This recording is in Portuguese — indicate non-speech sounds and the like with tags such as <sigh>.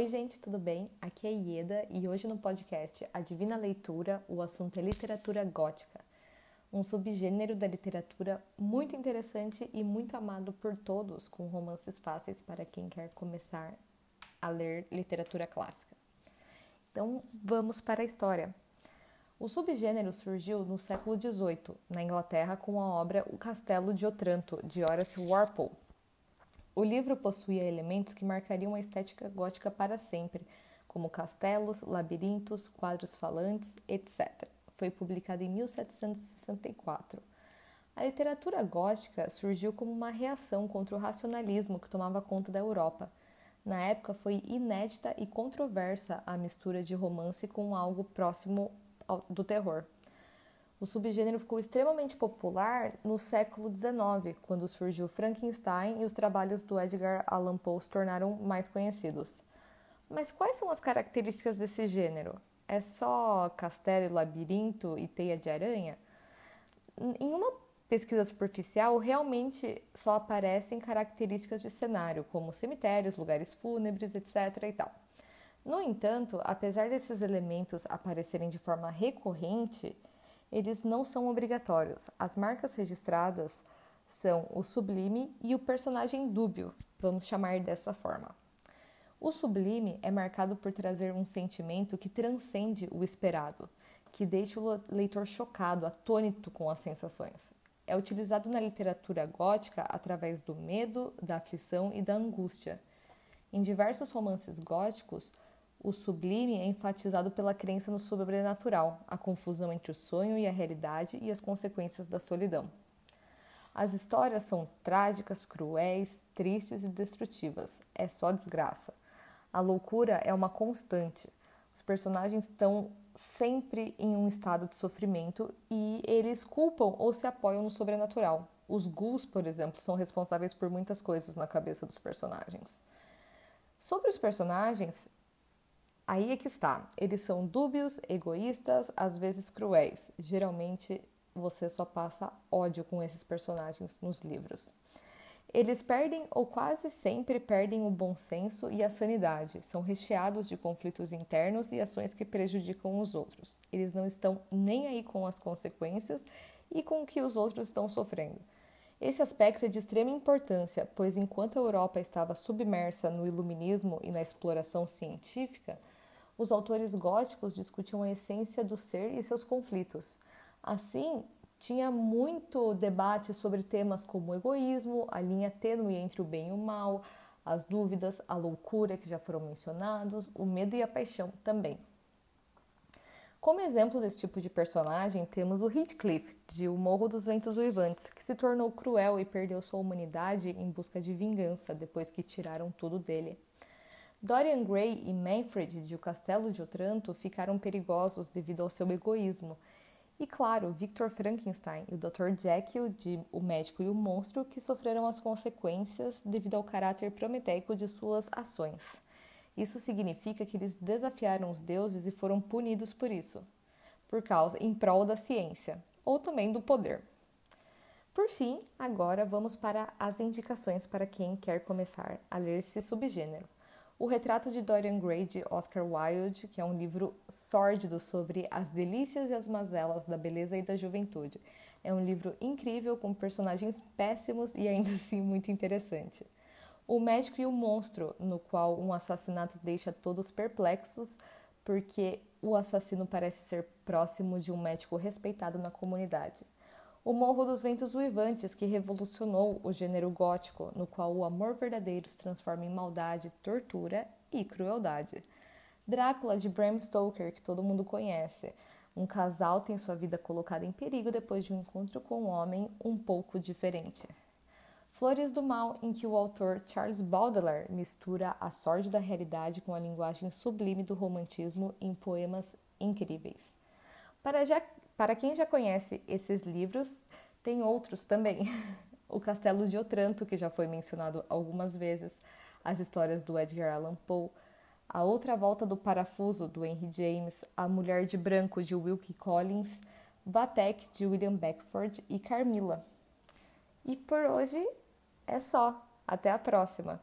Oi, gente, tudo bem? Aqui é Ieda e hoje no podcast A Divina Leitura o assunto é literatura gótica, um subgênero da literatura muito interessante e muito amado por todos, com romances fáceis para quem quer começar a ler literatura clássica. Então, vamos para a história. O subgênero surgiu no século XVIII, na Inglaterra, com a obra O Castelo de Otranto, de Horace Walpole o livro possuía elementos que marcariam a estética gótica para sempre, como castelos, labirintos, quadros falantes, etc. Foi publicado em 1764. A literatura gótica surgiu como uma reação contra o racionalismo que tomava conta da Europa. Na época, foi inédita e controversa a mistura de romance com algo próximo do terror. O subgênero ficou extremamente popular no século XIX, quando surgiu Frankenstein e os trabalhos do Edgar Allan Poe se tornaram mais conhecidos. Mas quais são as características desse gênero? É só castelo labirinto e teia de aranha? Em uma pesquisa superficial, realmente só aparecem características de cenário, como cemitérios, lugares fúnebres, etc. e tal. No entanto, apesar desses elementos aparecerem de forma recorrente, eles não são obrigatórios. As marcas registradas são o sublime e o personagem dúbio, vamos chamar dessa forma. O sublime é marcado por trazer um sentimento que transcende o esperado, que deixa o leitor chocado, atônito com as sensações. É utilizado na literatura gótica através do medo, da aflição e da angústia. Em diversos romances góticos, o sublime é enfatizado pela crença no sobrenatural, a confusão entre o sonho e a realidade e as consequências da solidão. As histórias são trágicas, cruéis, tristes e destrutivas. É só desgraça. A loucura é uma constante. Os personagens estão sempre em um estado de sofrimento e eles culpam ou se apoiam no sobrenatural. Os ghouls, por exemplo, são responsáveis por muitas coisas na cabeça dos personagens. Sobre os personagens, Aí é que está. Eles são dúbios, egoístas, às vezes cruéis. Geralmente você só passa ódio com esses personagens nos livros. Eles perdem ou quase sempre perdem o bom senso e a sanidade. São recheados de conflitos internos e ações que prejudicam os outros. Eles não estão nem aí com as consequências e com o que os outros estão sofrendo. Esse aspecto é de extrema importância, pois enquanto a Europa estava submersa no iluminismo e na exploração científica, os autores góticos discutiam a essência do ser e seus conflitos. Assim, tinha muito debate sobre temas como o egoísmo, a linha tênue entre o bem e o mal, as dúvidas, a loucura que já foram mencionados, o medo e a paixão também. Como exemplo desse tipo de personagem, temos o Heathcliff, de O Morro dos Ventos Uivantes, que se tornou cruel e perdeu sua humanidade em busca de vingança depois que tiraram tudo dele. Dorian Gray e Manfred de O Castelo de Otranto ficaram perigosos devido ao seu egoísmo. E claro, Victor Frankenstein e o Dr. Jekyll de O Médico e o Monstro que sofreram as consequências devido ao caráter prometeico de suas ações. Isso significa que eles desafiaram os deuses e foram punidos por isso, por causa em prol da ciência ou também do poder. Por fim, agora vamos para as indicações para quem quer começar a ler esse subgênero. O Retrato de Dorian Gray, de Oscar Wilde, que é um livro sórdido sobre as delícias e as mazelas da beleza e da juventude. É um livro incrível, com personagens péssimos e ainda <laughs> assim muito interessante. O Médico e o Monstro, no qual um assassinato deixa todos perplexos, porque o assassino parece ser próximo de um médico respeitado na comunidade. O Morro dos Ventos Uivantes, que revolucionou o gênero gótico, no qual o amor verdadeiro se transforma em maldade, tortura e crueldade. Drácula, de Bram Stoker, que todo mundo conhece. Um casal tem sua vida colocada em perigo depois de um encontro com um homem um pouco diferente. Flores do Mal, em que o autor Charles Baudelaire mistura a sorte da realidade com a linguagem sublime do romantismo em poemas incríveis. Para para quem já conhece esses livros, tem outros também. <laughs> o Castelo de Otranto, que já foi mencionado algumas vezes, as histórias do Edgar Allan Poe, A Outra Volta do Parafuso, do Henry James, A Mulher de Branco, de Wilkie Collins, Vatek, de William Beckford e Carmilla. E por hoje é só. Até a próxima!